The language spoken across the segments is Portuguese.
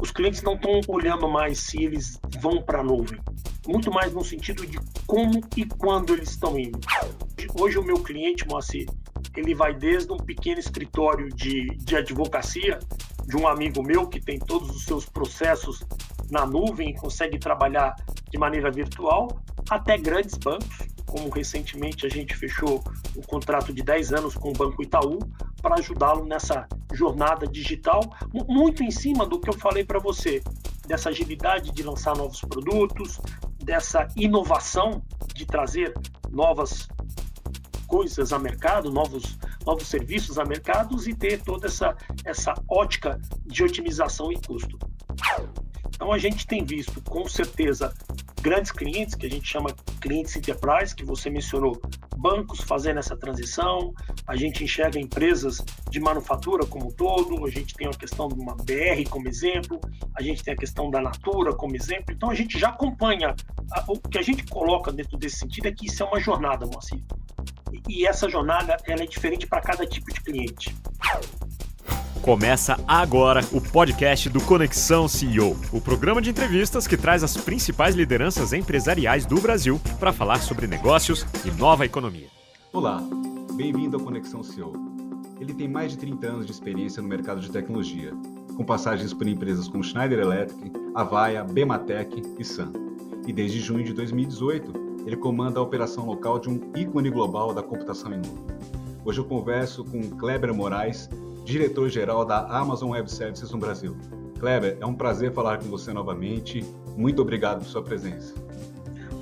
os clientes não estão olhando mais se eles vão para a nuvem, muito mais no sentido de como e quando eles estão indo. Hoje o meu cliente, Moacir, ele vai desde um pequeno escritório de, de advocacia de um amigo meu que tem todos os seus processos na nuvem e consegue trabalhar de maneira virtual, até grandes bancos, como recentemente a gente fechou um contrato de 10 anos com o Banco Itaú para ajudá-lo nessa jornada digital, muito em cima do que eu falei para você, dessa agilidade de lançar novos produtos, dessa inovação de trazer novas coisas a mercado, novos, novos serviços a mercados e ter toda essa, essa ótica de otimização e custo. Então a gente tem visto com certeza grandes clientes, que a gente chama clientes enterprise, que você mencionou, bancos fazendo essa transição, a gente enxerga empresas de manufatura como um todo, a gente tem a questão de uma BR como exemplo, a gente tem a questão da Natura como exemplo, então a gente já acompanha, o que a gente coloca dentro desse sentido é que isso é uma jornada, Moacir. E essa jornada ela é diferente para cada tipo de cliente. Começa agora o podcast do Conexão CEO, o programa de entrevistas que traz as principais lideranças empresariais do Brasil para falar sobre negócios e nova economia. Olá, bem-vindo ao Conexão CEO. Ele tem mais de 30 anos de experiência no mercado de tecnologia, com passagens por empresas como Schneider Electric, Avaya, Bematec e Sun. E desde junho de 2018, ele comanda a operação local de um ícone global da computação em nuvem. Hoje eu converso com Kleber Moraes, diretor-geral da Amazon Web Services no Brasil. Kleber, é um prazer falar com você novamente. Muito obrigado por sua presença.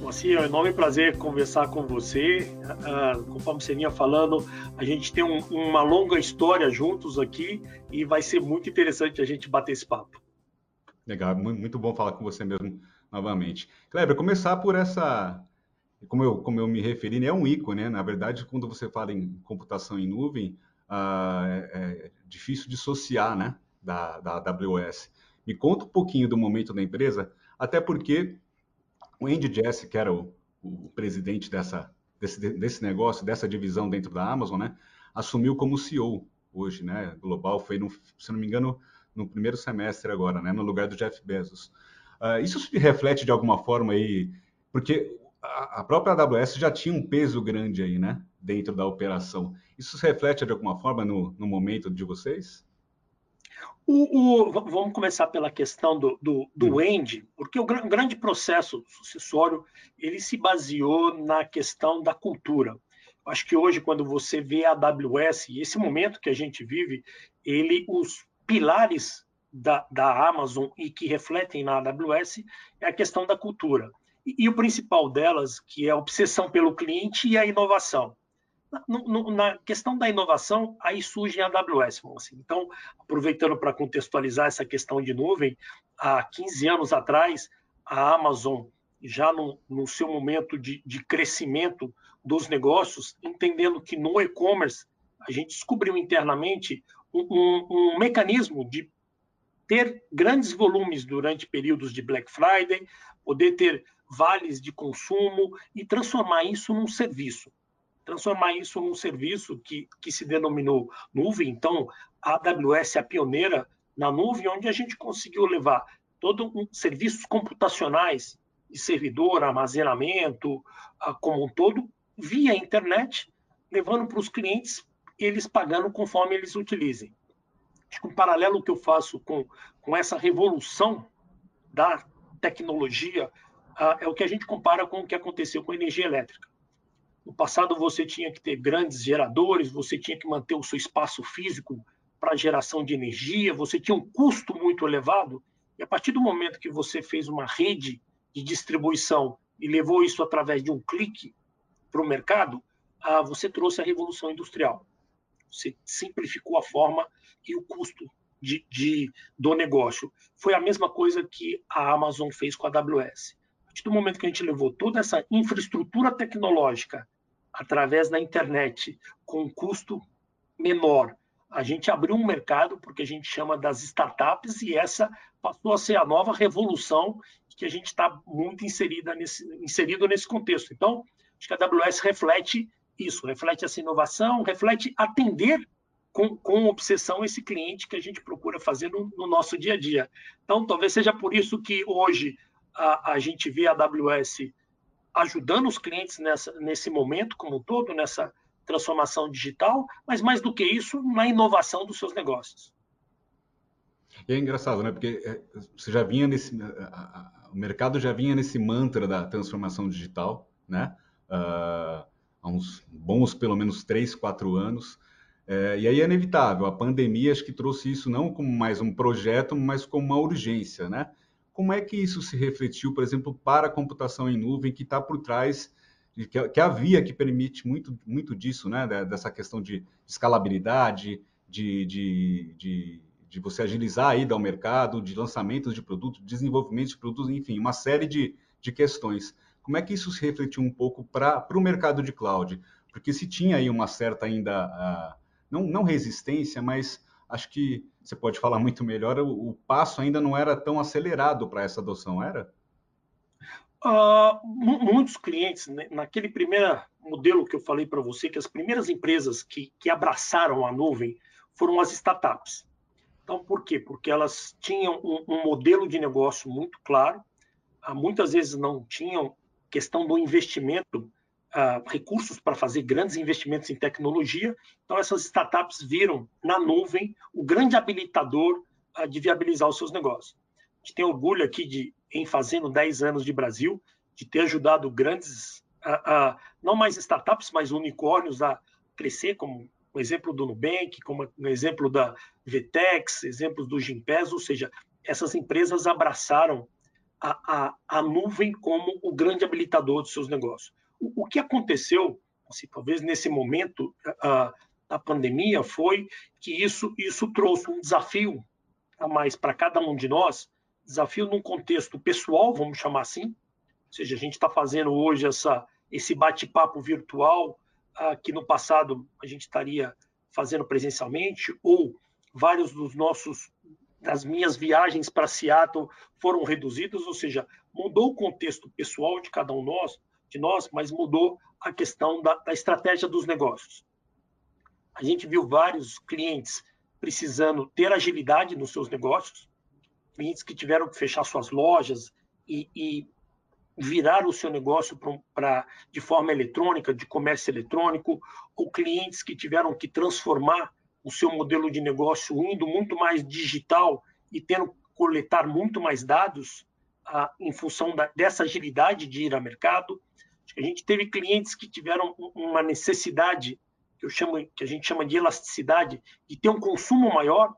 Assim, é um enorme prazer conversar com você. Uh, conforme você vinha falando, a gente tem um, uma longa história juntos aqui e vai ser muito interessante a gente bater esse papo. Legal, muito bom falar com você mesmo novamente. Kleber, começar por essa, como eu, como eu me referi, né, é um ícone, né? Na verdade, quando você fala em computação em nuvem, é, difícil dissociar né, da, da AWS. Me conta um pouquinho do momento da empresa, até porque o Andy Jassy, que era o, o presidente dessa, desse, desse negócio, dessa divisão dentro da Amazon, né, assumiu como CEO hoje, né, global, foi, no, se não me engano, no primeiro semestre agora, né, no lugar do Jeff Bezos. Uh, isso se reflete de alguma forma aí, porque a, a própria AWS já tinha um peso grande aí, né, dentro da operação. Isso se reflete de alguma forma no, no momento de vocês? O, o, vamos começar pela questão do, do, do hum. End, porque o, o grande processo sucessório ele se baseou na questão da cultura. Acho que hoje, quando você vê a AWS, e esse momento que a gente vive, ele, os pilares da, da Amazon e que refletem na AWS é a questão da cultura. E, e o principal delas, que é a obsessão pelo cliente e a inovação. Na, questão da inovação, aí surge a AWS. Assim. Então, aproveitando para contextualizar essa questão de nuvem, há 15 anos atrás, a Amazon, já no, no seu momento de, de crescimento dos negócios, entendendo que no e-commerce a gente descobriu internamente um, um, um mecanismo de ter grandes volumes durante períodos de Black Friday, poder ter vales de consumo e transformar isso num serviço transformar isso num serviço que, que se denominou nuvem. Então, a AWS é a pioneira na nuvem, onde a gente conseguiu levar todos um serviços computacionais de servidor, armazenamento, como um todo, via internet, levando para os clientes, eles pagando conforme eles utilizem. Acho que um paralelo que eu faço com, com essa revolução da tecnologia uh, é o que a gente compara com o que aconteceu com a energia elétrica. No passado, você tinha que ter grandes geradores, você tinha que manter o seu espaço físico para geração de energia, você tinha um custo muito elevado. E a partir do momento que você fez uma rede de distribuição e levou isso através de um clique para o mercado, ah, você trouxe a revolução industrial. Você simplificou a forma e o custo de, de, do negócio. Foi a mesma coisa que a Amazon fez com a AWS. A partir do momento que a gente levou toda essa infraestrutura tecnológica através da internet com um custo menor. A gente abriu um mercado porque a gente chama das startups e essa passou a ser a nova revolução que a gente está muito inserida nesse, inserido nesse contexto. Então, acho que a AWS reflete isso, reflete essa inovação, reflete atender com, com obsessão esse cliente que a gente procura fazer no, no, nosso dia a dia. Então, talvez seja por isso que hoje a, a gente vê a AWS ajudando os clientes nessa, nesse momento como um todo, nessa transformação digital, mas mais do que isso, na inovação dos seus negócios. E é engraçado, né? Porque é, você já vinha nesse, o mercado já vinha nesse mantra da transformação digital, né? Uh, há uns bons, pelo menos três, quatro anos. É, e aí é inevitável. A pandemia acho que trouxe isso não como mais um projeto, mas como uma urgência, né? Como é que isso se refletiu, por exemplo, para a computação em nuvem, que está por trás, que, que a via que permite muito, muito disso, né? Dessa questão de escalabilidade, de, de, de, de você agilizar a ida ao mercado, de lançamentos de produtos, desenvolvimento de produtos, enfim, uma série de, de questões. Como é que isso se refletiu um pouco para o mercado de cloud? Porque se tinha aí uma certa ainda, uh, não, não resistência, mas acho que você pode falar muito melhor, o, o passo ainda não era tão acelerado para essa adoção, era? Uh, muitos clientes, né, naquele primeiro modelo que eu falei para você, que as primeiras empresas que, que abraçaram a nuvem foram as startups. Então, por quê? Porque elas tinham um, um modelo de negócio muito claro, uh, muitas vezes não tinham questão do investimento, uh, recursos para fazer grandes investimentos em tecnologia. Então, essas startups viram na nuvem o grande habilitador uh, de viabilizar os seus negócios. A gente tem orgulho aqui de, em fazendo 10 anos de Brasil, de ter ajudado grandes, uh, não mais startups, mas unicórnios a crescer, como o exemplo do Nubank, como o exemplo da Vtex, exemplos do Gimpass, ou seja, essas empresas abraçaram a, a, a nuvem como o grande habilitador dos seus negócios. O, que aconteceu, assim, talvez nesse momento da pandemia, foi que isso, isso trouxe um desafio a mais para cada um de nós, desafio num contexto pessoal, vamos chamar assim, ou seja, a gente está fazendo hoje essa, esse bate-papo virtual ah, que no passado a gente estaria fazendo presencialmente, ou vários dos nossos das minhas viagens para Seattle foram reduzidas, ou seja, mudou o contexto pessoal de cada um nós, de nós, mas mudou a questão da, da estratégia dos negócios. A gente viu vários clientes precisando ter agilidade nos seus negócios, clientes que tiveram que fechar suas lojas e, e virar o seu negócio para de forma eletrônica, de comércio eletrônico, ou clientes que tiveram que transformar o seu modelo de negócio indo muito mais digital e tendo coletar muito mais dados ah, em função da, dessa agilidade de ir ao mercado. A gente teve clientes que tiveram uma necessidade que eu chamo, que a gente chama de elasticidade, de ter um consumo maior.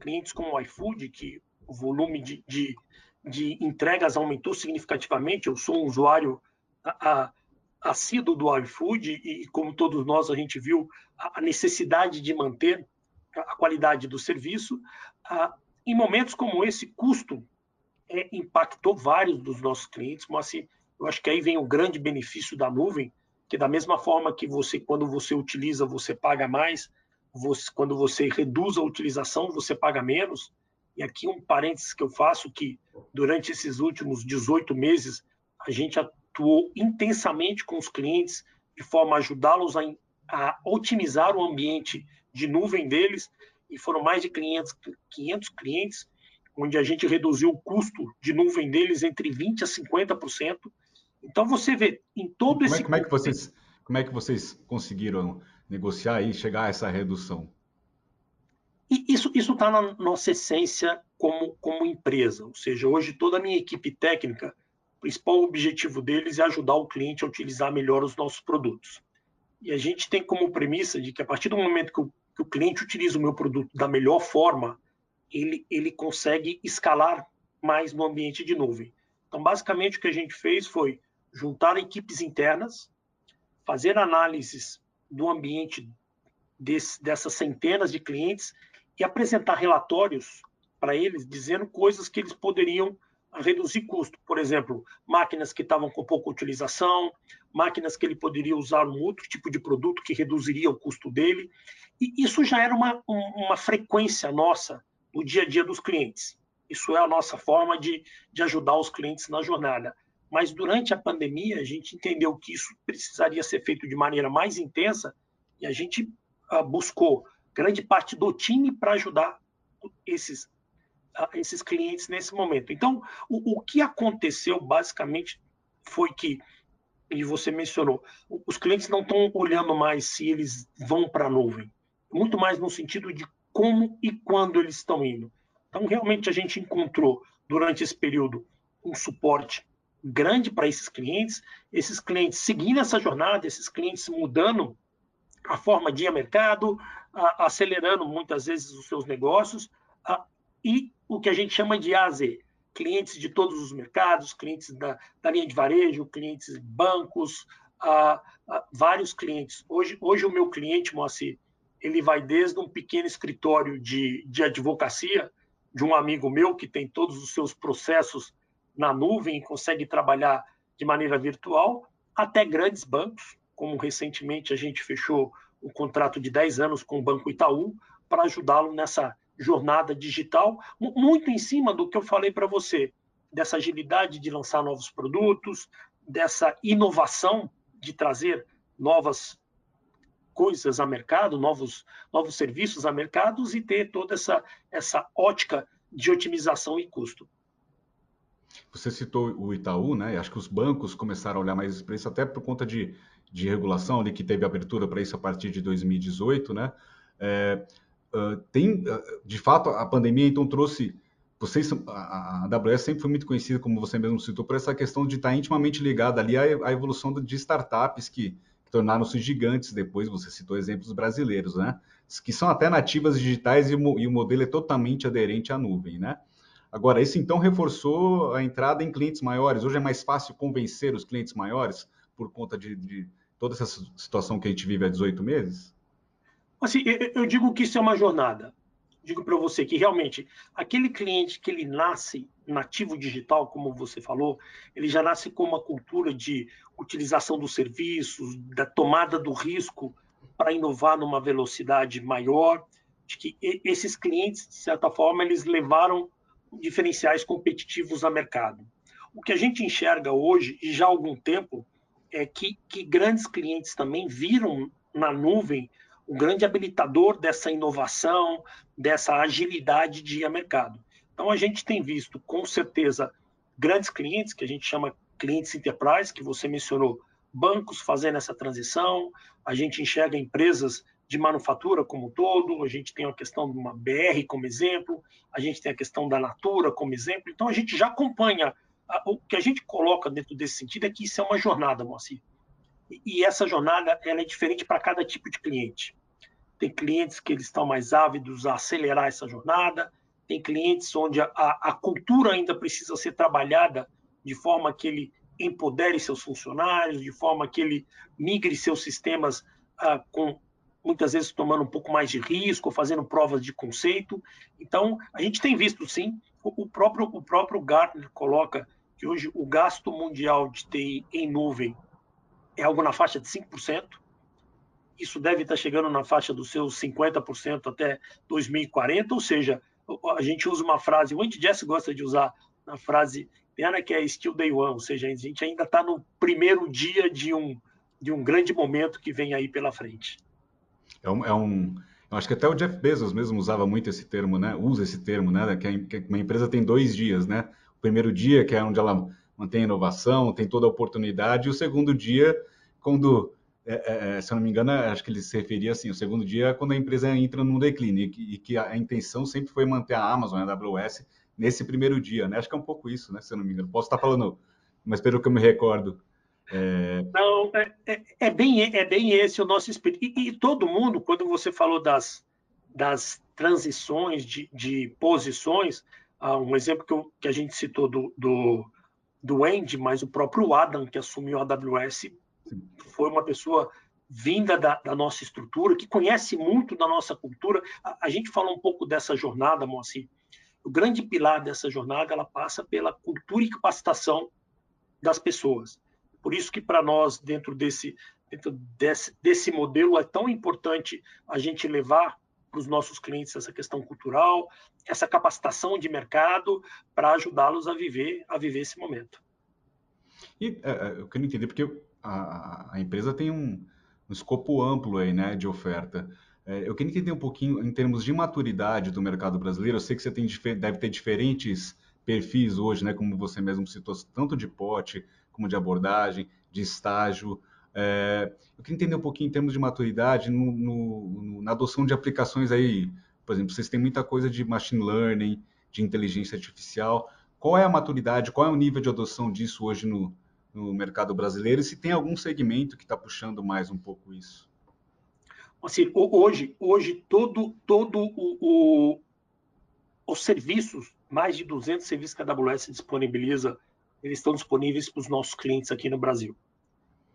Clientes como o iFood, que o volume de, de, de entregas aumentou significativamente. Eu sou um usuário a, a, assíduo do iFood e, como todos nós, a gente viu a necessidade de manter a qualidade do serviço. Em momentos como esse, custo é, impactou vários dos nossos clientes, mas assim, eu acho que aí vem o grande benefício da nuvem, que da mesma forma que você, quando você utiliza, você paga mais, você, quando você reduz a utilização, você paga menos. E aqui um parênteses que eu faço, que durante esses últimos 18 meses, a gente atuou intensamente com os clientes de forma a ajudá-los a, a, otimizar o ambiente de nuvem deles e foram mais de 500, 500 clientes onde a gente reduziu o custo de nuvem deles entre 20% a 50%. Então você vê em todo como esse... É, como, é que vocês, como é que vocês conseguiram negociar e chegar a essa redução? E isso está na nossa essência como, como empresa. Ou seja, hoje toda a minha equipe técnica o principal objetivo deles é ajudar o cliente a utilizar melhor os nossos produtos. E a gente tem como premissa de que a partir do momento que o, que o cliente utiliza o meu produto da melhor forma, ele, ele consegue escalar mais no ambiente de nuvem. Então, basicamente, o que a gente fez foi juntar equipes internas, fazer análises do ambiente desse, dessas centenas de clientes e apresentar relatórios para eles, dizendo coisas que eles poderiam reduzir custo. Por exemplo, máquinas que estavam com pouca utilização, máquinas que ele poderia usar um outro tipo de produto que reduziria o custo dele. E isso já era uma, uma frequência nossa no dia a dia dos clientes. Isso é a nossa forma de, de ajudar os clientes na jornada. Mas durante a pandemia, a gente entendeu que isso precisaria ser feito de maneira mais intensa e a gente uh, buscou grande parte do time para ajudar esses, esses clientes nesse momento. Então, o, o que aconteceu basicamente foi que, e você mencionou, os clientes não estão olhando mais se eles vão para a nuvem, muito mais no sentido de como e quando eles estão indo. Então, realmente, a gente encontrou durante esse período um suporte grande para esses clientes, esses clientes seguindo essa jornada, esses clientes mudando a forma de ir mercado, a, acelerando muitas vezes os seus negócios, a, e o que a gente chama de AZ, clientes de todos os mercados, clientes da, da linha de varejo, clientes bancos, a, vários clientes. Hoje, hoje o meu cliente, Moacir, ele vai desde um pequeno escritório de, de advocacia, de um amigo meu que tem todos os seus processos na nuvem e consegue trabalhar de maneira virtual, até grandes bancos, como recentemente a gente fechou um contrato de 10 anos com o Banco Itaú para ajudá-lo nessa jornada digital, muito em cima do que eu falei para você, dessa agilidade de lançar novos produtos, dessa inovação de trazer novas coisas a mercado, novos, novos serviços a mercados e ter toda essa, essa ótica de otimização e custo. Você citou o Itaú, né? Acho que os bancos começaram a olhar mais para isso, até por conta de, de regulação ali, que teve abertura para isso a partir de 2018, né? É, uh, tem, uh, de fato, a pandemia então trouxe. Vocês, a, AWS sempre foi muito conhecida, como você mesmo citou, por essa questão de estar intimamente ligada ali à, evolução de startups que tornaram-se gigantes depois. Você citou exemplos brasileiros, né? Que são até nativas digitais e e o modelo é totalmente aderente à nuvem, né? Agora, isso então reforçou a entrada em clientes maiores. Hoje é mais fácil convencer os clientes maiores por conta de, de toda essa situação que a gente vive há 18 meses? Assim, eu digo que isso é uma jornada. Digo para você que realmente aquele cliente que ele nasce nativo digital, como você falou, ele já nasce com uma cultura de utilização dos serviços, da tomada do risco para inovar numa velocidade maior. De que esses clientes, de certa forma, eles levaram diferenciais competitivos a mercado. O que a gente enxerga hoje, e já há algum tempo, é que, que grandes clientes também viram na nuvem o grande habilitador dessa inovação, dessa agilidade de ir a mercado. Então, a gente tem visto, com certeza, grandes clientes, que a gente chama clientes enterprise, que você mencionou, bancos fazendo essa transição, a gente enxerga empresas de manufatura como um todo, a gente tem a questão de uma BR como exemplo, a gente tem a questão da Natura como exemplo, então a gente já acompanha. O que a gente coloca dentro desse sentido é que isso é uma jornada, Moacir. E essa jornada ela é diferente para cada tipo de cliente. Tem clientes que eles estão mais ávidos a acelerar essa jornada, tem clientes onde a, a cultura ainda precisa ser trabalhada de forma que ele empodere seus funcionários, de forma que ele migre seus sistemas ah, com muitas vezes tomando um pouco mais de risco, fazendo provas de conceito. Então, a gente tem visto, sim, o próprio, o próprio Gartner coloca que hoje o gasto mundial de TI em nuvem é algo na faixa de 5%. Isso deve estar chegando na faixa dos seus 50% até 2040, ou seja, a gente usa uma frase, o Andy Jess gosta de usar a frase pena que é still day one, ou seja, a gente ainda está no primeiro dia de um, de um grande momento que vem aí pela frente. É um, é um, acho que até o Jeff Bezos mesmo usava muito esse termo, né? Usa esse termo, né? Que uma empresa tem dois dias, né? O primeiro dia, que é onde ela mantém a inovação, tem toda a oportunidade, e o segundo dia, quando, é, é, é se eu não me engano, acho que ele se referia assim, o segundo dia é quando a empresa entra num declínio, e que, e que a, a, intenção sempre foi manter a Amazon, a AWS, nesse primeiro dia, né? Acho que é um pouco isso, né? Se eu não me engano. Posso estar falando, mas pelo que eu me recordo. É... Não, é, é, é, bem, é bem esse o nosso espírito. E, e, todo mundo, quando você falou das, das transições de, de posições, uh, um exemplo que, eu, que, a gente citou do, do, do Andy, mas o próprio Adam, que assumiu a AWS, foi uma pessoa vinda da, da, nossa estrutura, que conhece muito da nossa cultura. A, a gente fala um pouco dessa jornada, Moacir. O grande pilar dessa jornada ela passa pela cultura e capacitação das pessoas. Por isso que para nós, dentro desse, dentro desse, desse modelo, é tão importante a gente levar para os nossos clientes essa questão cultural, essa capacitação de mercado para ajudá-los a viver, a viver esse momento. E é eu quero entender porque a, a empresa tem um, um, escopo amplo aí, né, de oferta. É, eu queria entender um pouquinho em termos de maturidade do mercado brasileiro. Eu sei que você tem, deve ter diferentes perfis hoje, né? Como você mesmo citou, tanto de pote como de abordagem, de estágio. É, eu queria entender um pouquinho em termos de maturidade no, no, na adoção de aplicações aí. Por exemplo, vocês têm muita coisa de machine learning, de inteligência artificial. Qual é a maturidade, qual é o nível de adoção disso hoje no, no mercado brasileiro e se tem algum segmento que está puxando mais um pouco isso? Assim, hoje, hoje todo, todo o, o, os serviços, mais de 200 serviços que a AWS disponibiliza, eles estão disponíveis para os nossos clientes aqui no Brasil.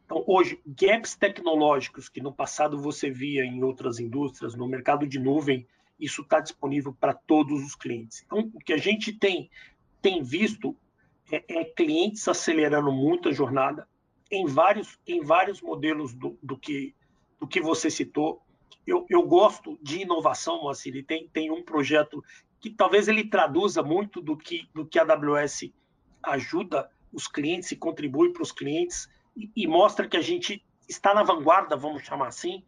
Então, hoje, gaps tecnológicos que no passado você via em outras indústrias, no mercado de nuvem, isso está disponível para todos os clientes. Então, o que a gente tem, tem visto é, é clientes acelerando muito a jornada em vários, em vários modelos do, do que do que você citou. Eu, eu gosto de inovação, Moacir, e tem, tem um projeto que talvez ele traduza muito do que, do que a AWS ajuda os clientes e contribui para os clientes e, e, mostra que a gente está na vanguarda, vamos chamar assim,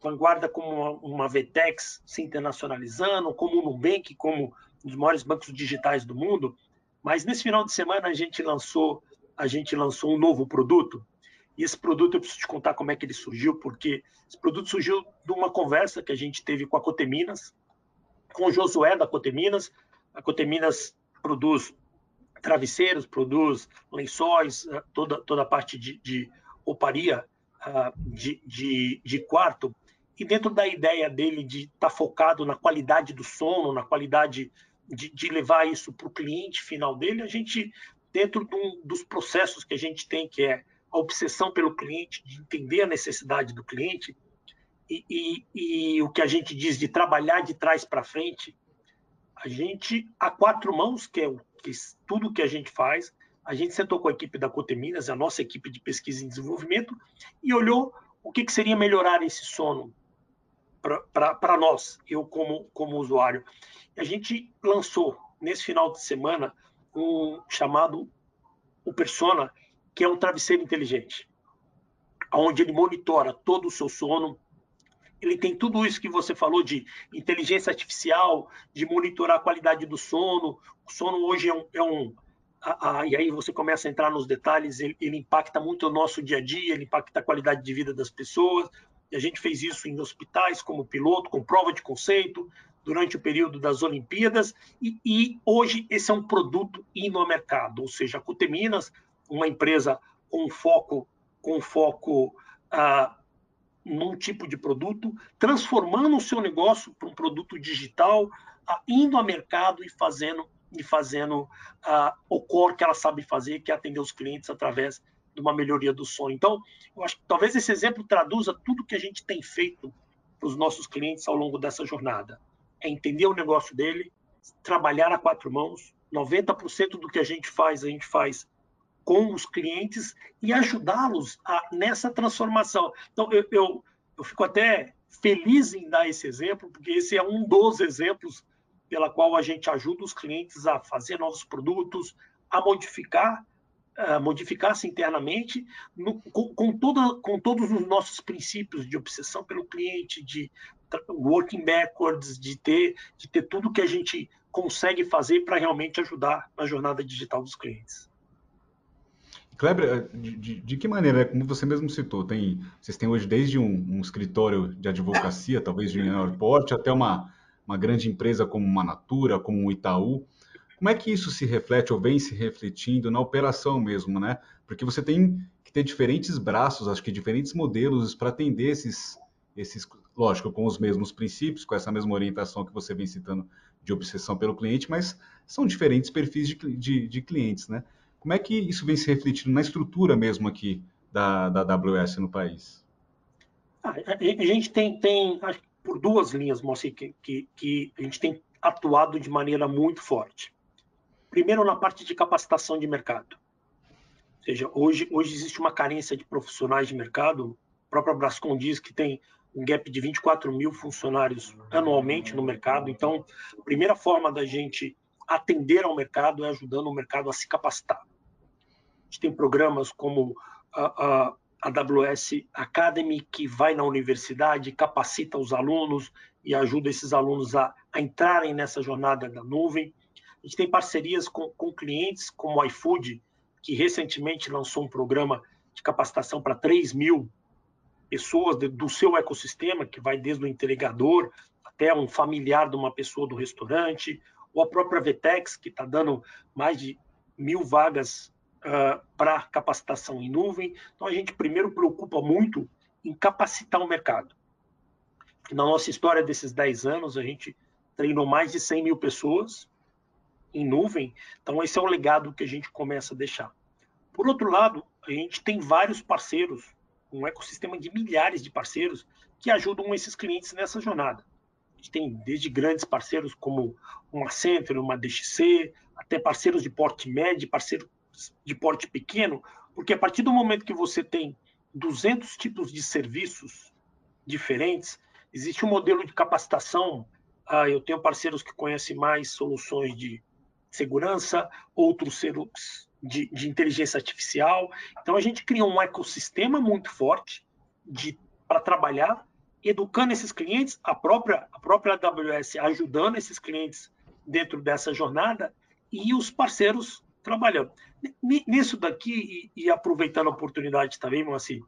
vanguarda como uma, uma VTEX se internacionalizando, como o Nubank, como um dos maiores bancos digitais do mundo. Mas nesse final de semana a gente lançou a gente lançou um novo produto e esse produto eu preciso te contar como é que ele surgiu, porque esse produto surgiu de uma conversa que a gente teve com a Coteminas, com o Josué da Coteminas. A Coteminas produz travesseiros, produz lençóis, eh, toda, toda a parte de, de rouparia uh, de, de, de, quarto. E dentro da ideia dele de estar tá focado na qualidade do sono, na qualidade de, de levar isso para o cliente final dele, a gente, dentro de um, dos processos que a gente tem, que é a obsessão pelo cliente, de entender a necessidade do cliente e, e, e o que a gente diz de trabalhar de trás para frente, a gente, a quatro mãos, que é o, que, tudo que a gente faz, a gente sentou com a equipe da Coteminas, a nossa equipe de pesquisa e desenvolvimento, e olhou o que, que seria melhorar esse sono para nós, eu como, como usuário. A gente lançou, nesse final de semana, um chamado o Persona, que é um travesseiro inteligente, onde ele monitora todo o seu sono. Ele tem tudo isso que você falou de inteligência artificial, de monitorar a qualidade do sono. O sono hoje é um, é um a, a, e aí você começa a entrar nos detalhes, ele, ele, impacta muito o nosso dia a dia, ele impacta a qualidade de vida das pessoas. A gente fez isso em hospitais, como piloto, com prova de conceito, durante o período das Olimpíadas. E, e hoje esse é um produto indo no mercado, ou seja, a Cuteminas uma empresa com foco, com foco ah, num tipo de produto, transformando o seu negócio para um produto digital, ah, indo ao mercado e fazendo e fazendo ah, o core que ela sabe fazer, que é atender os clientes através de uma melhoria do sonho. Então, eu acho que talvez esse exemplo traduza tudo que a gente tem feito para os nossos clientes ao longo dessa jornada. É entender o negócio dele, trabalhar a quatro mãos. 90% do que a gente faz, a gente faz com os clientes e ajudá-los nessa transformação. Então, eu, eu, eu fico até feliz em dar esse exemplo, porque esse é um dos exemplos pela qual a gente ajuda os clientes a fazer novos produtos, a modificar, uh, modificar-se internamente, no, com, com, toda, com todos os nossos princípios de obsessão pelo cliente, de working backwards, de ter, de ter tudo que a gente consegue fazer para realmente ajudar na jornada digital dos clientes. Kleber, eh, de, de, de, que maneira, como você mesmo citou, tem, vocês têm hoje desde um, um escritório de advocacia, talvez de menor porte, até uma, uma grande empresa como uma Natura, como o Itaú. Como é que isso se reflete ou vem se refletindo na operação mesmo, né? Porque você tem que ter diferentes braços, acho que diferentes modelos para atender esses, esses, lógico, com os mesmos princípios, com essa mesma orientação que você vem citando de obsessão pelo cliente, mas são diferentes perfis de, de, de clientes, né? Como é que isso vem se refletindo na estrutura mesmo aqui da, da AWS no país? Ah, a gente tem, tem por duas linhas, Moacir, que, que, que a gente tem atuado de maneira muito forte. Primeiro, na parte de capacitação de mercado. Ou seja, hoje, hoje existe uma carência de profissionais de mercado. O próprio Brascom diz que tem um gap de 24 mil funcionários anualmente no mercado. Então, a primeira forma da gente atender ao mercado é ajudando o mercado a se capacitar gente tem programas como a, a, AWS Academy, que vai na universidade, capacita os alunos e ajuda esses alunos a, a entrarem nessa jornada da nuvem. A gente tem parcerias com, com clientes como o iFood, que recentemente lançou um programa de capacitação para 3 mil pessoas do seu ecossistema, que vai desde o entregador até um familiar de uma pessoa do restaurante, ou a própria Vetex, que está dando mais de mil vagas uh, para capacitação em nuvem. Então, a gente primeiro preocupa muito em capacitar o mercado. Na nossa história desses 10 anos, a gente treinou mais de 100 mil pessoas em nuvem, então esse é o legado que a gente começa a deixar. Por outro lado, a gente tem vários parceiros, um ecossistema de milhares de parceiros que ajudam esses clientes nessa jornada. A gente tem desde grandes parceiros como uma Accenture, uma DXC, até parceiros de porte médio, parceiros de porte pequeno, porque a partir do momento que você tem 200 tipos de serviços diferentes, existe um modelo de capacitação. Ah, eu tenho parceiros que conhecem mais soluções de segurança, outros de, de inteligência artificial. Então a gente cria um ecossistema muito forte para trabalhar, educando esses clientes, a própria, a própria AWS ajudando esses clientes dentro dessa jornada e os parceiros trabalhando. Nisso daqui, e, e aproveitando a oportunidade também, Moacir,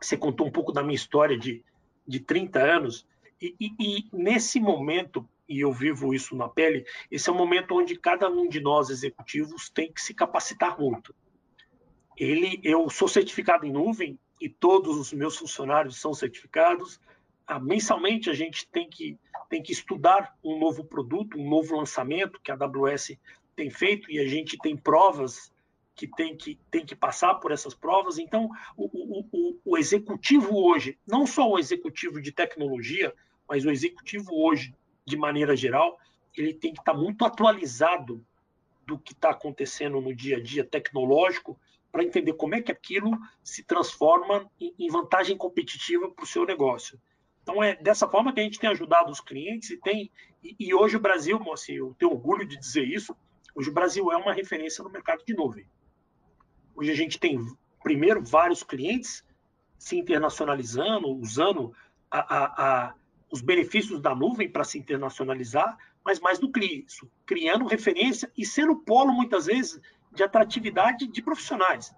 você contou um pouco da minha história de, de 30 anos, e, e, e, nesse momento, e eu vivo isso na pele, esse é o momento onde cada um de nós executivos tem que se capacitar muito. Ele, eu sou certificado em nuvem e todos os meus funcionários são certificados. Ah, mensalmente a gente tem que tem que estudar um novo produto, um novo lançamento que a AWS tem feito e a gente tem provas que tem que, tem que passar por essas provas. Então, o, o, o, executivo hoje, não só o executivo de tecnologia, mas o executivo hoje, de maneira geral, ele tem que estar muito atualizado do que está acontecendo no dia a dia tecnológico para entender como é que aquilo se transforma em vantagem competitiva para o seu negócio. Então é dessa forma que a gente tem ajudado os clientes e tem e, e hoje o Brasil, assim, eu tenho orgulho de dizer isso, Hoje o Brasil é uma referência no mercado de nuvem. Hoje a gente tem, primeiro, vários clientes se internacionalizando, usando a, a, a, os benefícios da nuvem para se internacionalizar, mas mais do que isso, criando referência e sendo polo, muitas vezes, de atratividade de profissionais.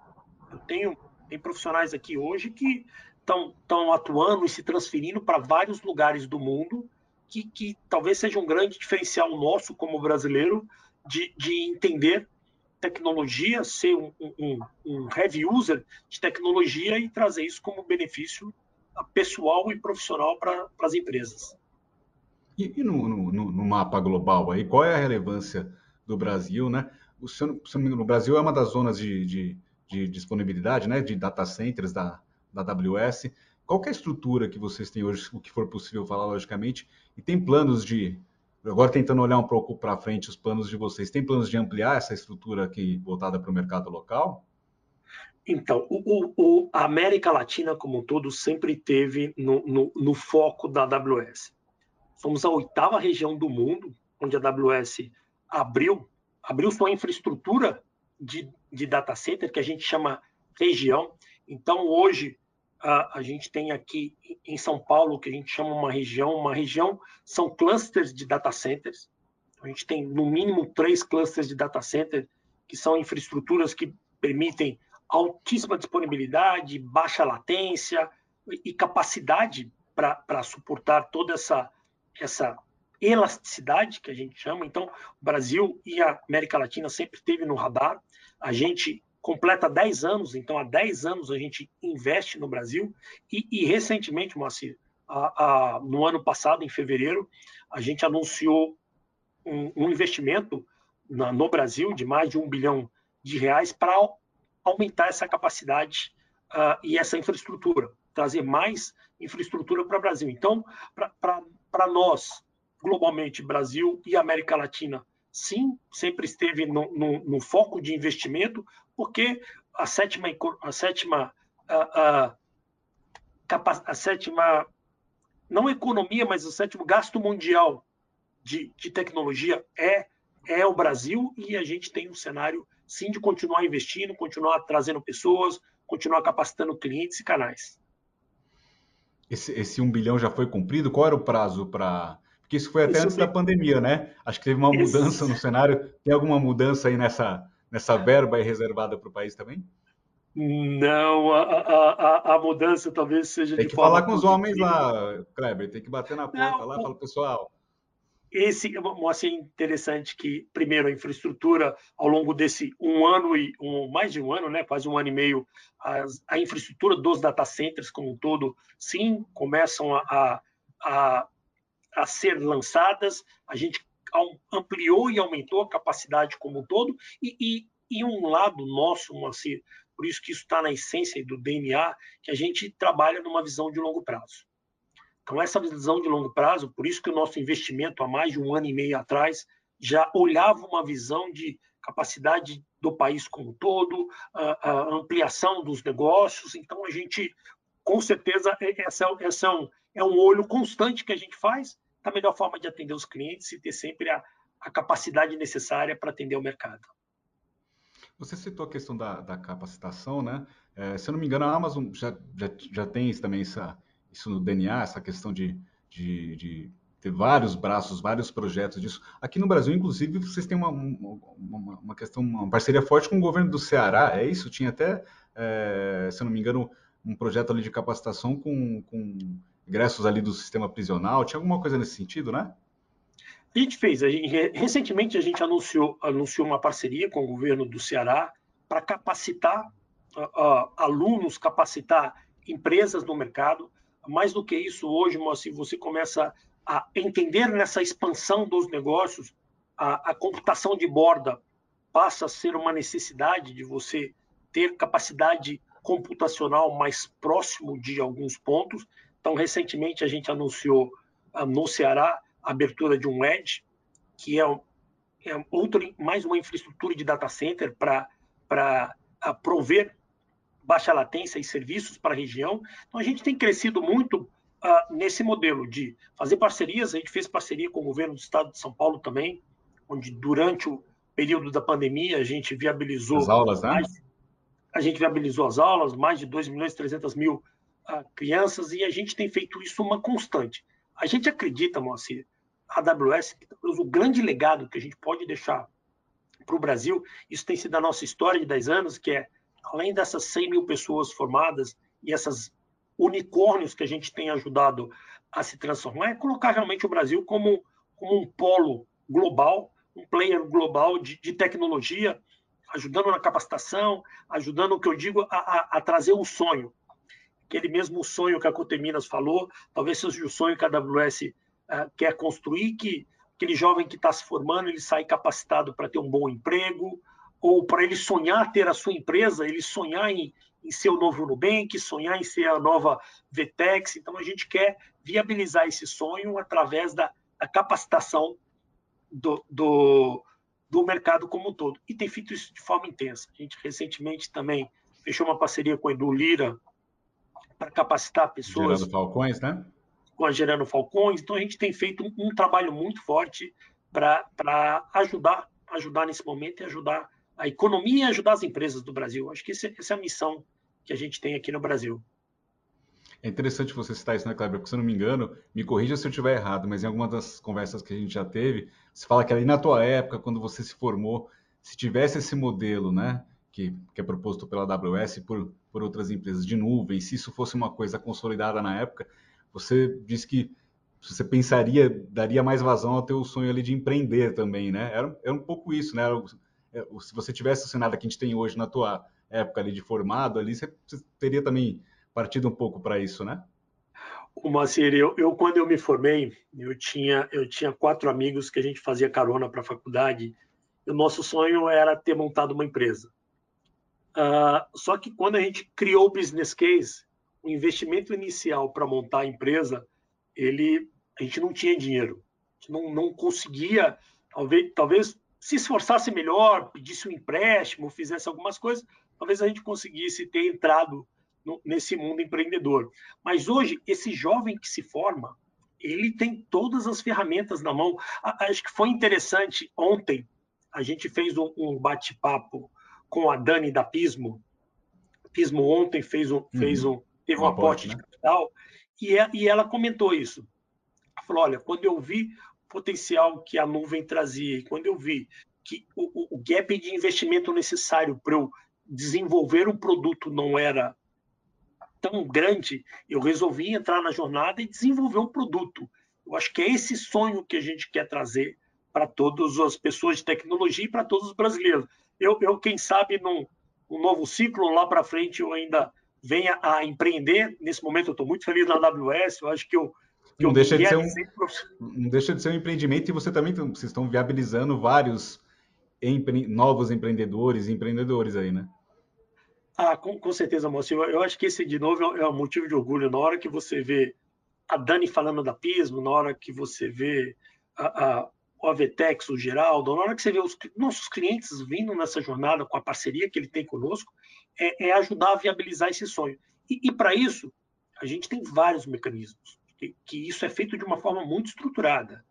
Eu tenho tem profissionais aqui hoje que estão atuando e se transferindo para vários lugares do mundo, que, que talvez seja um grande diferencial nosso como brasileiro, de, de entender tecnologia, ser um, um, um heavy user de tecnologia e trazer isso como benefício pessoal e profissional para as empresas. E, e no, no, no, mapa global aí, qual é a relevância do Brasil, né? O Brasil é uma das zonas de, de, de, disponibilidade, né, de data centers da, da AWS. Qual é a estrutura que vocês têm hoje, o que for possível falar logicamente, e tem planos de Agora, tentando olhar um pouco para frente os planos de vocês, tem planos de ampliar essa estrutura aqui voltada para o mercado local? Então, o, o, a América Latina como um todo sempre teve no, no, no, foco da AWS. Somos a oitava região do mundo onde a AWS abriu, abriu sua infraestrutura de, de data center, que a gente chama região. Então, hoje, a, a gente tem aqui em São Paulo, que a gente chama uma região, uma região são clusters de data centers. A gente tem no mínimo três clusters de data center, que são infraestruturas que permitem altíssima disponibilidade, baixa latência e capacidade para suportar toda essa, essa elasticidade que a gente chama. Então, o Brasil e a América Latina sempre teve no radar. A gente completa 10 anos, então há 10 anos a gente investe no Brasil e, e recentemente, Moacir, a, a, no ano passado, em fevereiro, a gente anunciou um, um investimento na, no Brasil de mais de um bilhão de reais para aumentar essa capacidade uh, e essa infraestrutura, trazer mais infraestrutura para o Brasil. Então, para nós, globalmente, Brasil e América Latina, sim, sempre esteve no, no, no foco de investimento, porque a sétima, a sétima, a, a, a, sétima, não economia, mas o sétimo gasto mundial de, de tecnologia é, é o Brasil e a gente tem um cenário, sim, de continuar investindo, continuar trazendo pessoas, continuar capacitando clientes e canais. Esse, esse 1 bilhão já foi cumprido? Qual era o prazo para. Porque isso foi até esse antes da pandemia, né? Acho que teve uma esse... mudança no cenário. Tem alguma mudança aí nessa, nessa verba reservada para o país também? Não, a, a, a, mudança talvez seja tem de forma. Tem que falar com os homens lá, Kleber, tem que bater na porta Não, lá e falar, pessoal, esse assim interessante que primeiro a infraestrutura ao longo desse um ano e um, mais de um ano, né, quase um ano e meio, as, a infraestrutura dos data centers como um todo, sim, começam a, a, a ser lançadas. A gente ampliou e aumentou a capacidade como um todo e, e, e um lado nosso, assim, por isso que isso está na essência do DNA, que a gente trabalha numa visão de longo prazo. Então, essa visão de longo prazo, por isso que o nosso investimento há mais de um ano e meio atrás já olhava uma visão de capacidade do país como um todo, a, a ampliação dos negócios. Então, a gente, com certeza, essa, essa é, um, é um olho constante que a gente faz da melhor forma de atender os clientes e ter sempre a, a capacidade necessária para atender o mercado. Você citou a questão da, da capacitação, né? É, se eu não me engano, a Amazon já, já, já tem também essa, isso no DNA, essa questão de, de, de, ter vários braços, vários projetos disso. Aqui no Brasil, inclusive, vocês têm uma, uma, uma questão, uma parceria forte com o governo do Ceará, é isso? Tinha até, é, se eu não me engano, um projeto ali de capacitação com, com ingressos ali do sistema prisional, tinha alguma coisa nesse sentido, né? A gente fez, a gente, recentemente a gente anunciou, anunciou uma parceria com o governo do Ceará para capacitar uh, uh, alunos, capacitar empresas no mercado mais do que isso, hoje, Moacir, você começa a entender nessa expansão dos negócios, a, a computação de borda passa a ser uma necessidade de você ter capacidade computacional mais próximo de alguns pontos. Então, recentemente, a gente anunciou uh, no Ceará a abertura de um Edge, que é, é outro, mais uma infraestrutura de data center para uh, prover baixa latência e serviços para a região. Então, a gente tem crescido muito uh, nesse modelo de fazer parcerias. A gente fez parceria com o governo do estado de São Paulo também, onde durante o período da pandemia a gente viabilizou. As aulas, né? Mais, a gente viabilizou as aulas, mais de 2 milhões e 300 mil uh, crianças, e a gente tem feito isso uma constante. A gente acredita, Moacir, a AWS, o grande legado que a gente pode deixar para o Brasil, isso tem sido a nossa história de 10 anos, que é além dessas 100 mil pessoas formadas e essas unicórnios que a gente tem ajudado a se transformar, é colocar realmente o Brasil como, como um polo global, um player global de, de tecnologia, ajudando na capacitação, ajudando o que eu digo a, a, a trazer o sonho. Aquele mesmo sonho que a Coteminas falou, talvez seja o sonho que a AWS uh, eh, quer construir, que aquele jovem que está se formando, ele sai capacitado para ter um bom emprego, ou para ele sonhar ter a sua empresa, ele sonhar em, em ser o novo Nubank, sonhar em ser a nova Vtex. Então, a gente quer viabilizar esse sonho através da, da capacitação do, do, do, mercado como um todo. E tem feito isso de forma intensa. A gente recentemente também fechou uma parceria com o Edu Lira para capacitar pessoas. Gerando Falcões, né? Com a Gerando Falcões. Então, a gente tem feito um, um trabalho muito forte para ajudar, ajudar nesse momento e ajudar a economia e ajudar as empresas do Brasil. Acho que essa é a missão que a gente tem aqui no Brasil. É interessante você citar isso, né, Kleber? Porque, se eu não me engano, me corrija se eu estiver errado, mas em alguma das conversas que a gente já teve, você fala que ali na tua época, quando você se formou, se tivesse esse modelo, né, que, que é proposto pela AWS por, por outras empresas de nuvem, se isso fosse uma coisa consolidada na época, você disse que você pensaria, daria mais vazão ao teu sonho ali de empreender também, né? Era, era um pouco isso, né? É, se você tivesse o cenário que a gente tem hoje na tua época ali de formado ali, você, teria também partido um pouco para isso, né? O Macir, eu, eu, quando eu me formei, eu tinha eu tinha quatro amigos que a gente fazia carona para a faculdade. O nosso sonho era ter montado uma empresa. Uh, só que quando a gente criou o business case, o investimento inicial para montar a empresa, ele a gente não tinha dinheiro, a gente não, não conseguia, talvez, talvez se esforçasse melhor, pedisse um empréstimo, fizesse algumas coisas, talvez a gente conseguisse ter entrado no, nesse mundo empreendedor. Mas hoje, esse jovem que se forma, ele tem todas as ferramentas na mão. Acho que foi interessante ontem, a gente fez um, um bate-papo com a Dani da Pismo, Pismo ontem fez um, fez uhum. um teve um, um aporte, aporte né? de capital e, é, e ela comentou isso. Ela falou, olha, quando eu vi potencial que a nuvem trazia, quando eu vi que o, o gap de investimento necessário para eu desenvolver um produto não era tão grande, eu resolvi entrar na jornada e desenvolver um produto. Eu acho que é esse sonho que a gente quer trazer para todas as pessoas de tecnologia e para todos os brasileiros. Eu, eu quem sabe, num, num novo ciclo lá para frente, eu ainda venha a empreender. Nesse momento, eu estou muito feliz na AWS. Eu acho que eu. Não, deixa de ser um, não deixa de ser um empreendimento e você também vocês estão viabilizando vários empre, novos empreendedores e empreendedores aí, né? Ah, com, com certeza, moço. Eu, eu, acho que esse, de novo, é um motivo de orgulho. Na hora que você vê a Dani falando da Pismo, na hora que você vê a, a, o Avetex, o Geraldo, na hora que você vê os nossos clientes vindo nessa jornada com a parceria que ele tem conosco, é, é ajudar a viabilizar esse sonho. E, e para isso, a gente tem vários mecanismos, que, isso é feito de uma forma muito estruturada.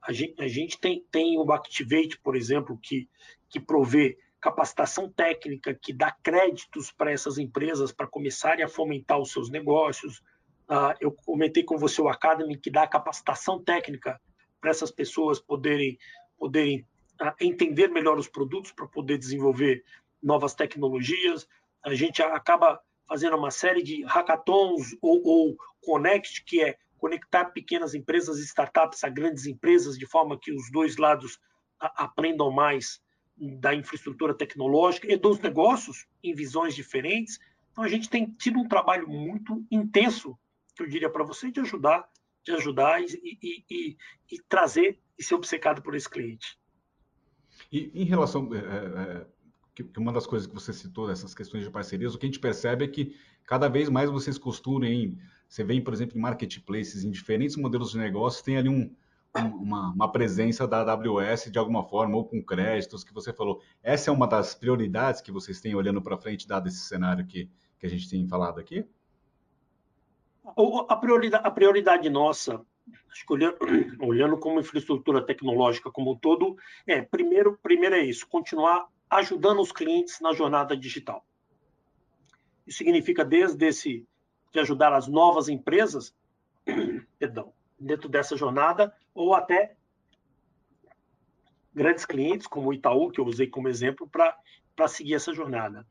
A gente, a gente tem, tem o Activate, por exemplo, que, que provê capacitação técnica, que dá créditos para essas empresas para começarem a fomentar os seus negócios. Uh, eu comentei com você o Academy, que dá capacitação técnica para essas pessoas poderem, poderem uh, entender melhor os produtos para poder desenvolver novas tecnologias. A gente acaba fazendo uma série de hackathons ou, ou Connect, que é conectar pequenas empresas e startups a grandes empresas, de forma que os dois lados aprendam mais da infraestrutura tecnológica e dos negócios em visões diferentes. Então a gente tem tido um trabalho muito intenso, que eu diria para você, de ajudar, de ajudar e, e, e, e, trazer e ser obcecado por esse cliente. E em relação é, é, que, uma das coisas que você citou, essas questões de parcerias, o que a gente percebe é que cada vez mais vocês costuram em, você vê, por exemplo, em marketplaces, em diferentes modelos de negócio, tem ali um, uma, uma, presença da AWS de alguma forma, ou com créditos que você falou. Essa é uma das prioridades que vocês têm olhando para frente, dado esse cenário que, que a gente tem falado aqui? A prioridade, a prioridade nossa, olhando, olhando como infraestrutura tecnológica como um todo, é, primeiro, primeiro é isso, continuar ajudando os clientes na jornada digital. Isso significa desde esse de ajudar as novas empresas, perdão, dentro dessa jornada, ou até grandes clientes como o Itaú, que eu usei como exemplo, para seguir essa jornada.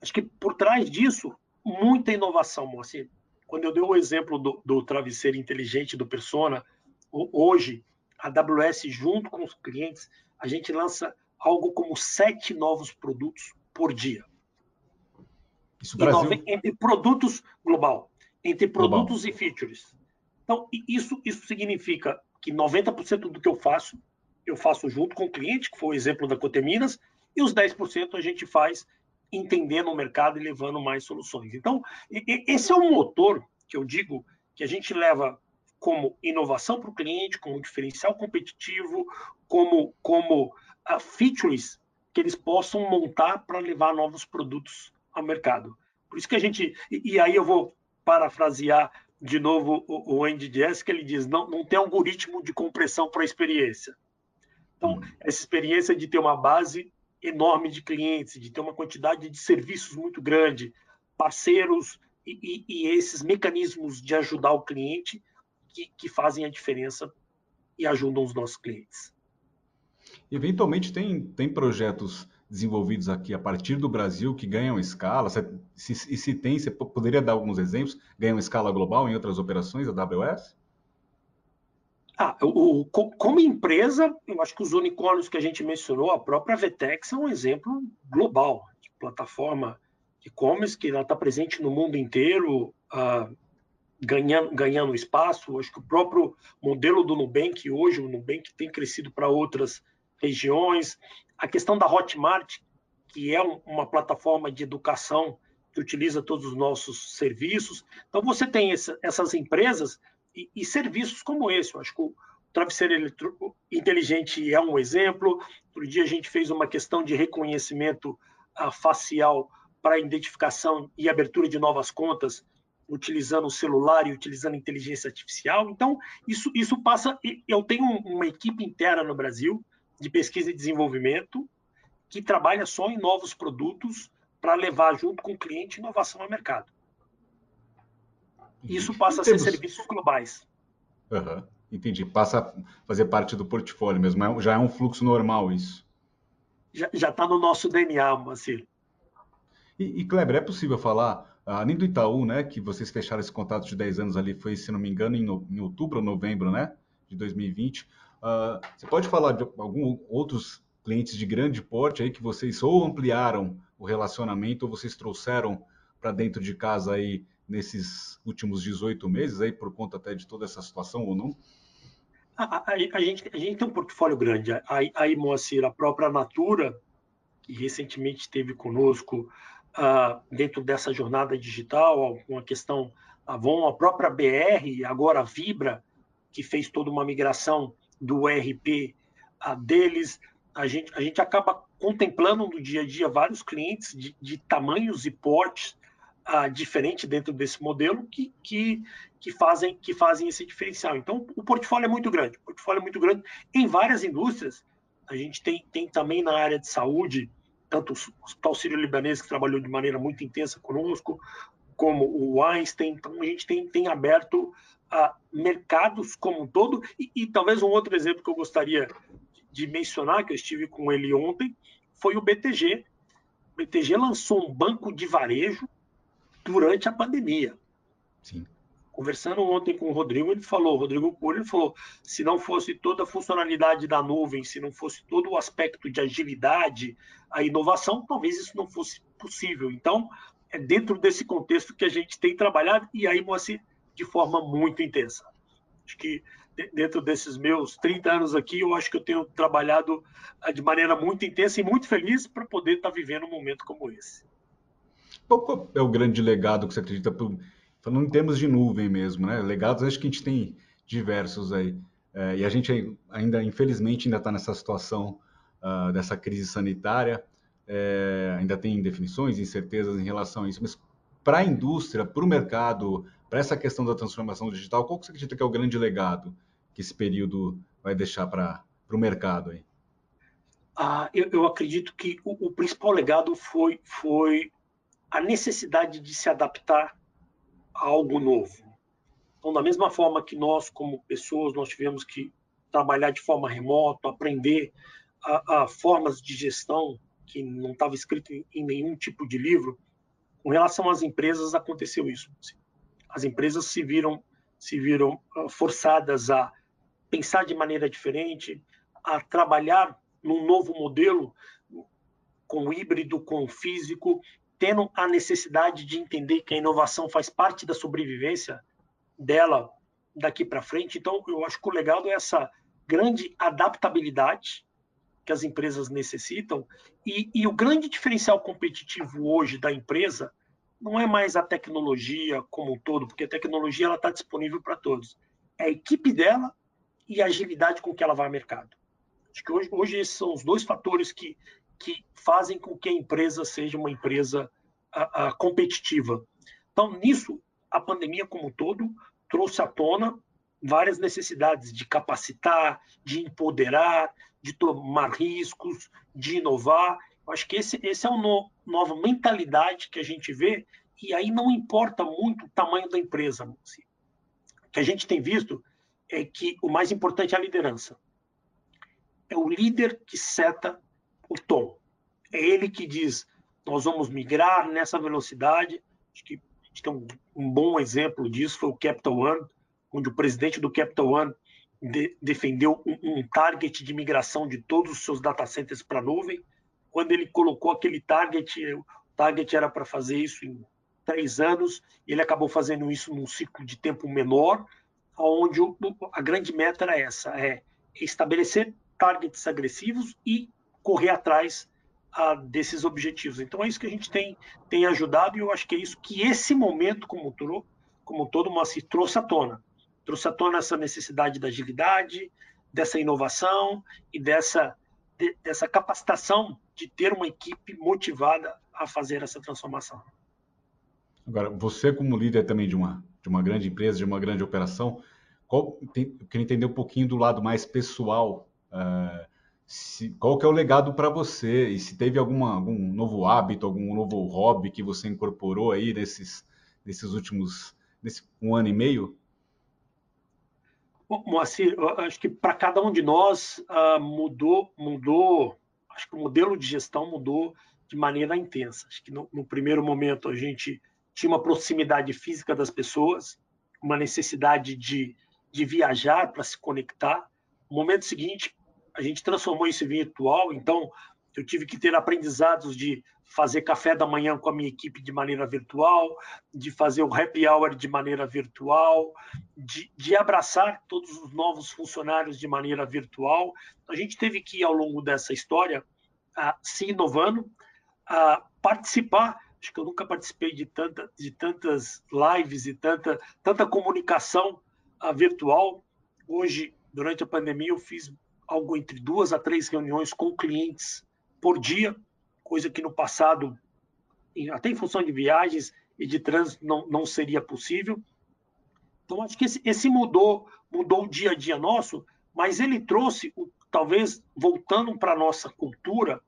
Acho que por trás disso, muita inovação, Moacir. Quando eu dei o exemplo do, do travesseiro inteligente do Persona, hoje, a AWS, junto com os clientes, a gente lança algo como sete novos produtos por dia. Isso Brasil... Nove, entre produtos global, entre produtos global. e features. Então, isso, isso significa que 90% do que eu faço, eu faço junto com o cliente, que foi o exemplo da Coteminas, e os 10% a gente faz entendendo o mercado e levando mais soluções. Então, esse é o motor que eu digo que a gente leva como inovação para o cliente, como diferencial competitivo, como, como features que eles possam montar para levar novos produtos ao mercado. Por isso que a gente. E, aí eu vou parafrasear de novo o, o Andy Jess, que ele diz: não, não tem algoritmo de compressão para a experiência. Então, hum. essa experiência de ter uma base enorme de clientes, de ter uma quantidade de serviços muito grande, parceiros e, e, e esses mecanismos de ajudar o cliente que, que fazem a diferença e ajudam os nossos clientes. Eventualmente tem, tem projetos desenvolvidos aqui a partir do Brasil que ganham escala? Se, se, se tem, você poderia dar alguns exemplos? Ganham escala global em outras operações da AWS? Ah, o, como empresa, eu acho que os unicórnios que a gente mencionou, a própria Vetex é um exemplo global de plataforma e-commerce que ela está presente no mundo inteiro, uh, ganhando, ganhando espaço. Acho que o próprio modelo do Nubank hoje, o Nubank tem crescido para outras regiões. A questão da Hotmart, que é um, uma plataforma de educação que utiliza todos os nossos serviços. Então, você tem essa, essas empresas e, e, serviços como esse. Eu acho que o travesseiro inteligente é um exemplo. Outro dia a gente fez uma questão de reconhecimento uh, facial para identificação e abertura de novas contas utilizando o celular e utilizando inteligência artificial. Então, isso, isso passa. Eu tenho uma equipe interna no Brasil de pesquisa e desenvolvimento que trabalha só em novos produtos para levar junto com o cliente inovação ao mercado. Isso passa a ser serviços globais. Uhum, entendi. Passa a fazer parte do portfólio mesmo. Já é um fluxo normal isso. Já está no nosso DNA, Marcelo. E, e, Kleber, é possível falar, além do Itaú, né, que vocês fecharam esse contrato de 10 anos ali, foi, se não me engano, em, no, em outubro ou novembro, né, de 2020. Uh, você pode falar de alguns outros clientes de grande porte aí que vocês ou ampliaram o relacionamento ou vocês trouxeram para dentro de casa aí nesses últimos 18 meses, aí por conta até de toda essa situação ou não? A, a, a gente, a gente tem um portfólio grande. A, a Moacir, a própria Natura, que recentemente esteve conosco uh, dentro dessa jornada digital, com a questão Avon, a própria BR, agora a Vibra, que fez toda uma migração do ERP a deles. A gente, a gente acaba contemplando no dia a dia vários clientes de, de tamanhos e portes uh, diferente dentro desse modelo que, que, que, fazem, que fazem esse diferencial. Então, o portfólio é muito grande. O portfólio é muito grande em várias indústrias. A gente tem, tem também na área de saúde, tanto o Hospital Sírio-Libanês, que trabalhou de maneira muito intensa conosco, como o Einstein. Então, a gente tem, tem aberto uh, mercados como um todo. E, e, talvez um outro exemplo que eu gostaria de mencionar, que eu estive com ele ontem, foi o BTG. O BTG lançou um banco de varejo durante a pandemia. Sim. Conversando ontem com o Rodrigo, ele falou, Rodrigo Coelho, ele falou, se não fosse toda a funcionalidade da nuvem, se não fosse todo o aspecto de agilidade, a inovação, talvez isso não fosse possível. Então, é dentro desse contexto que a gente tem trabalhado e aí, Moacir, de forma muito intensa. Acho que dentro desses meus 30 anos aqui, eu acho que eu tenho trabalhado ah, de maneira muito intensa e muito feliz para poder estar vivendo um momento como esse. Qual é o grande legado que você acredita, falando em termos de nuvem mesmo, né? Legados, acho que a gente tem diversos aí. É, e a gente ainda, infelizmente, ainda está nessa situação uh, dessa crise sanitária, é, ainda tem definições, incertezas em relação a isso, mas para a indústria, para o mercado, para essa questão da transformação digital, qual que você acredita que é o grande legado que esse período vai deixar para o mercado aí? Ah, eu, eu, acredito que o, o, principal legado foi, foi a necessidade de se adaptar a algo novo. Então, da mesma forma que nós, como pessoas, nós tivemos que trabalhar de forma remota, aprender a, a formas de gestão que não estava escrito em, em nenhum tipo de livro, com relação às empresas aconteceu isso. As empresas se viram se viram ah, forçadas a pensar de maneira diferente, a trabalhar num novo modelo com híbrido, com físico, tendo a necessidade de entender que a inovação faz parte da sobrevivência dela daqui para frente. Então, eu acho que o legado é essa grande adaptabilidade que as empresas necessitam e, e o grande diferencial competitivo hoje da empresa não é mais a tecnologia como um todo, porque a tecnologia está disponível para todos. É a equipe dela e a agilidade com que ela vai ao mercado. Acho que hoje, hoje esses são os dois fatores que que fazem com que a empresa seja uma empresa a, a, competitiva. Então, nisso, a pandemia como um todo trouxe à tona várias necessidades de capacitar, de empoderar, de tomar riscos, de inovar. Eu acho que esse, esse é uma no, nova mentalidade que a gente vê, e aí não importa muito o tamanho da empresa. O que a gente tem visto é que o mais importante é a liderança. É o líder que seta o tom. É ele que diz: nós vamos migrar nessa velocidade. Acho que a gente tem um, um bom exemplo disso foi o Capital One, onde o presidente do Capital One de, defendeu um, um, target de migração de todos os seus data centers para a nuvem. Quando ele colocou aquele target, o target era para fazer isso em três anos, ele acabou fazendo isso num ciclo de tempo menor, onde a grande meta era essa, é estabelecer targets agressivos e correr atrás a, desses objetivos. Então é isso que a gente tem, tem ajudado e eu acho que é isso que esse momento como, como todo trouxe à tona. Trouxe à tona essa necessidade da agilidade, dessa inovação e dessa, de, dessa capacitação de ter uma equipe motivada a fazer essa transformação. Agora, você como líder também de uma, de uma grande empresa, de uma grande operação, qual, tem, eu queria entender um pouquinho do lado mais pessoal uh, se, qual que é o legado para você e se teve alguma, algum novo hábito, algum novo hobby que você incorporou aí nesses, nesses últimos, nesse um ano e meio? Moacir, acho que para cada um de nós uh, mudou, mudou, acho que o modelo de gestão mudou de maneira intensa. Acho que no, no primeiro momento a gente tinha uma proximidade física das pessoas, uma necessidade de, de viajar para se conectar. No momento seguinte, a gente transformou isso em virtual, então eu tive que ter aprendizados de fazer café da manhã com a minha equipe de maneira virtual, de fazer o happy hour de maneira virtual, de, de abraçar todos os novos funcionários de maneira virtual. A gente teve que, ao longo dessa história, uh, se inovando, uh, participar. Acho que eu nunca participei de, tanta, de tantas lives e tanta, tanta comunicação virtual. Hoje, durante a pandemia, eu fiz algo entre duas a três reuniões com clientes por dia, coisa que no passado, até em função de viagens e de trânsito, não, não seria possível. Então, acho que esse, esse mudou, mudou o dia a dia nosso, mas ele trouxe, talvez voltando para a nossa cultura,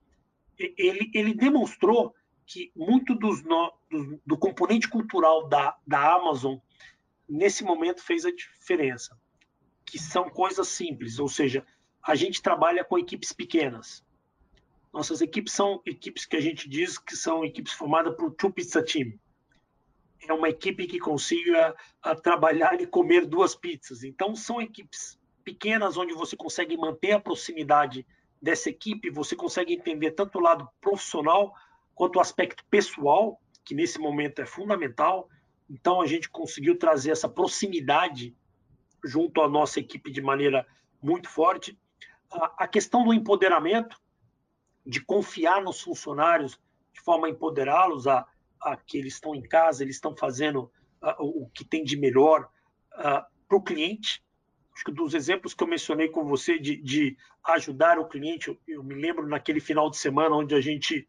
ele, ele demonstrou que muito dos no, do, do, componente cultural da, da Amazon nesse momento fez a diferença, que são coisas simples, ou seja, a gente trabalha com equipes pequenas. Nossas equipes são equipes que a gente diz que são equipes formadas por two pizza team. É uma equipe que consiga a, trabalhar e comer duas pizzas. Então são equipes pequenas onde você consegue manter a proximidade dessa equipe, você consegue entender tanto o lado profissional quanto o aspecto pessoal, que nesse momento é fundamental. Então a gente conseguiu trazer essa proximidade junto à nossa equipe de maneira muito forte. A, a questão do empoderamento, de confiar nos funcionários de forma a empoderá-los a, a, que eles estão em casa, eles estão fazendo o que tem de melhor para o cliente. Acho que dos exemplos que eu mencionei com você de, de ajudar o cliente, eu, eu, me lembro naquele final de semana onde a gente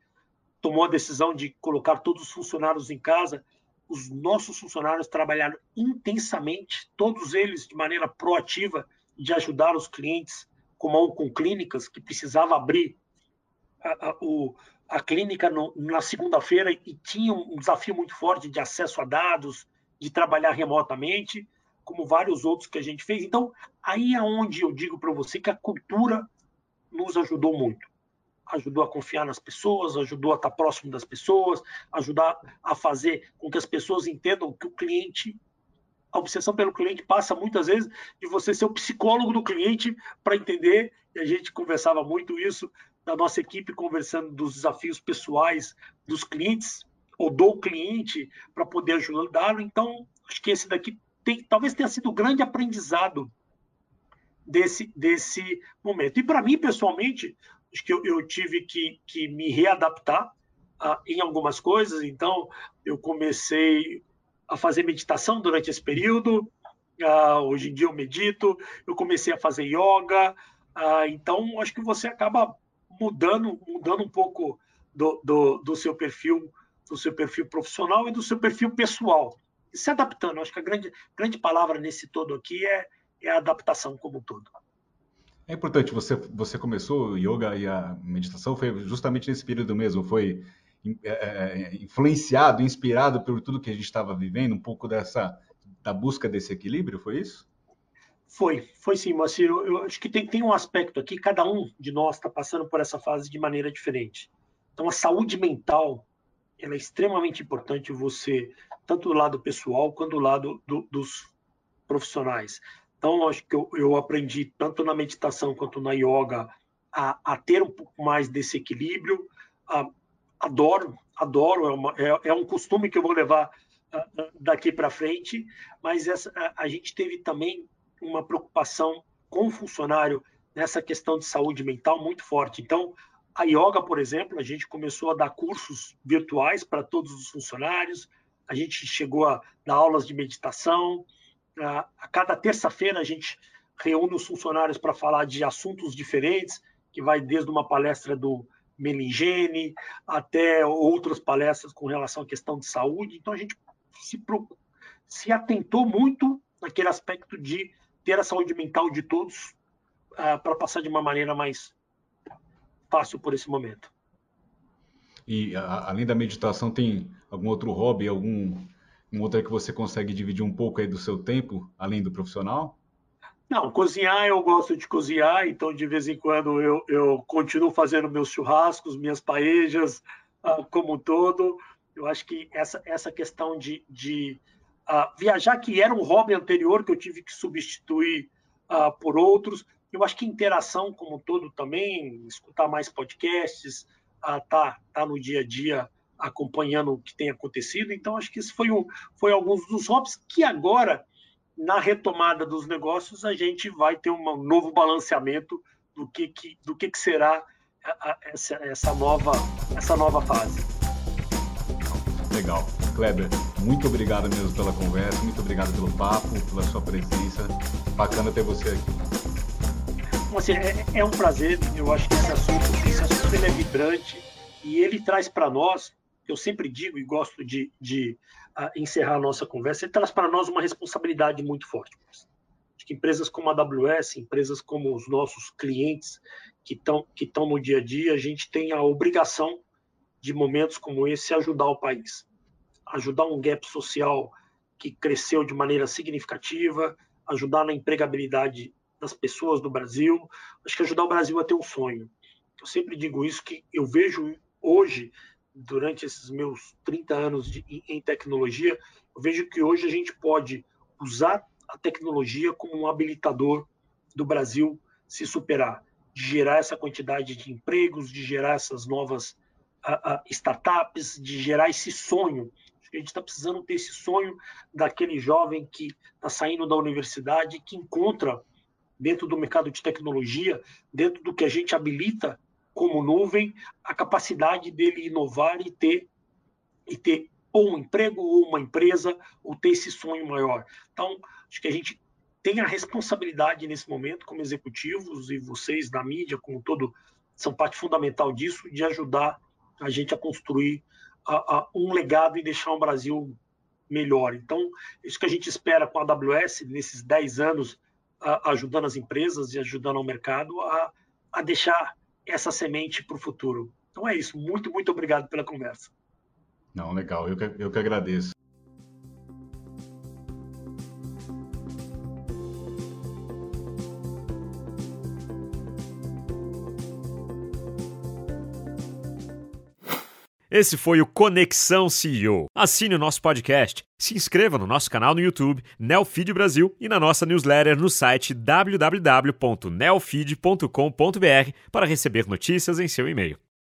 tomou a decisão de colocar todos os funcionários em casa, os nossos funcionários trabalharam intensamente, todos eles de maneira proativa, de ajudar os clientes, como com clínicas que precisava abrir a, a, o, a clínica no, na segunda-feira e tinha um desafio muito forte de acesso a dados, de trabalhar remotamente, como vários outros que a gente fez. Então, aí é onde eu digo para você que a cultura nos ajudou muito. Ajudou a confiar nas pessoas, ajudou a estar próximo das pessoas, ajudar a fazer com que as pessoas entendam que o cliente, a obsessão pelo cliente passa muitas vezes de você ser o psicólogo do cliente para entender, e a gente conversava muito isso da nossa equipe conversando dos desafios pessoais dos clientes ou do cliente para poder ajudá-lo. Então, acho que esse daqui tem, talvez tenha sido o grande aprendizado desse, desse momento. E para mim, pessoalmente, acho que eu, eu tive que, que, me readaptar uh, em algumas coisas. Então, eu comecei a fazer meditação durante esse período. Uh, hoje em dia eu medito. Eu comecei a fazer yoga. Uh, então, acho que você acaba mudando, mudando um pouco do, do, do, seu perfil, do seu perfil profissional e do seu perfil pessoal. E se adaptando. Acho que a grande, grande palavra nesse todo aqui é, é a adaptação como um todo. É importante, você, você começou o yoga e a meditação, foi justamente nesse período mesmo, foi é, é, é, influenciado, inspirado por tudo que a gente estava vivendo, um pouco dessa da busca desse equilíbrio, foi isso? Foi, foi sim, Moacir. Eu, eu acho que tem, tem um aspecto aqui, cada um de nós está passando por essa fase de maneira diferente. Então, a saúde mental ela é extremamente importante você, tanto do lado pessoal quanto do lado do, dos profissionais. Então, acho que eu, eu, aprendi, tanto na meditação quanto na yoga, a, a ter um pouco mais desse equilíbrio. A, adoro, adoro, é, uma, é, é, um costume que eu vou levar daqui para frente, mas essa, a gente teve também uma preocupação com o funcionário nessa questão de saúde mental muito forte. Então, a yoga, por exemplo, a gente começou a dar cursos virtuais para todos os funcionários, a gente chegou a dar aulas de meditação. A cada terça-feira a gente reúne os funcionários para falar de assuntos diferentes, que vai desde uma palestra do Melingene até outras palestras com relação à questão de saúde. Então a gente se, se atentou muito naquele aspecto de ter a saúde mental de todos uh, para passar de uma maneira mais fácil por esse momento. E a, além da meditação, tem algum outro hobby, algum um outro que você consegue dividir um pouco aí do seu tempo, além do profissional? Não, cozinhar eu gosto de cozinhar, então de vez em quando eu, eu continuo fazendo meus churrascos, minhas paejas, uh, como um todo. Eu acho que essa, essa questão de, de uh, viajar, que era um hobby anterior que eu tive que substituir uh, por outros, eu acho que interação como um todo também, escutar mais podcasts, tá, tá no dia a dia acompanhando o que tem acontecido. Então, acho que isso foi, um, foi alguns dos hobbies que agora, na retomada dos negócios, a gente vai ter um novo balanceamento do que, que, do que, que será essa, essa, nova, essa nova fase. Legal. Kleber, muito obrigado mesmo pela conversa, muito obrigado pelo papo, pela sua presença. Bacana ter você aqui. Assim, é, é, um prazer, eu acho que esse assunto, esse assunto ele é vibrante e ele traz para nós eu sempre digo e gosto de, de uh, encerrar a nossa conversa, ele traz para nós uma responsabilidade muito forte. Acho que empresas como a AWS, empresas como os nossos clientes que estão que no dia a dia, a gente tem a obrigação de momentos como esse ajudar o país, ajudar um gap social que cresceu de maneira significativa, ajudar na empregabilidade das pessoas do Brasil, acho que ajudar o Brasil a ter um sonho. Eu sempre digo isso que eu vejo hoje durante esses meus 30 anos de, em tecnologia, eu vejo que hoje a gente pode usar a tecnologia como um habilitador do Brasil se superar, de gerar essa quantidade de empregos, de gerar essas novas uh, uh, startups, de gerar esse sonho. A gente está precisando ter esse sonho daquele jovem que está saindo da universidade, que encontra dentro do mercado de tecnologia, dentro do que a gente habilita como nuvem a capacidade dele inovar e ter e ter ou um emprego ou uma empresa ou ter esse sonho maior. Então, acho que a gente tem a responsabilidade nesse momento como executivos e vocês da mídia como todo são parte fundamental disso de ajudar a gente a construir a, a, um legado e deixar um Brasil melhor. Então, isso que a gente espera com a AWS nesses 10 anos a, ajudando as empresas e ajudando o mercado a, a deixar essa semente para o futuro. Então é isso. Muito, muito obrigado pela conversa. Não, legal. Eu que, eu que agradeço. Esse foi o Conexão CEO. Assine o nosso podcast, se inscreva no nosso canal no YouTube, Neofeed Brasil, e na nossa newsletter no site www.neofeed.com.br para receber notícias em seu e-mail.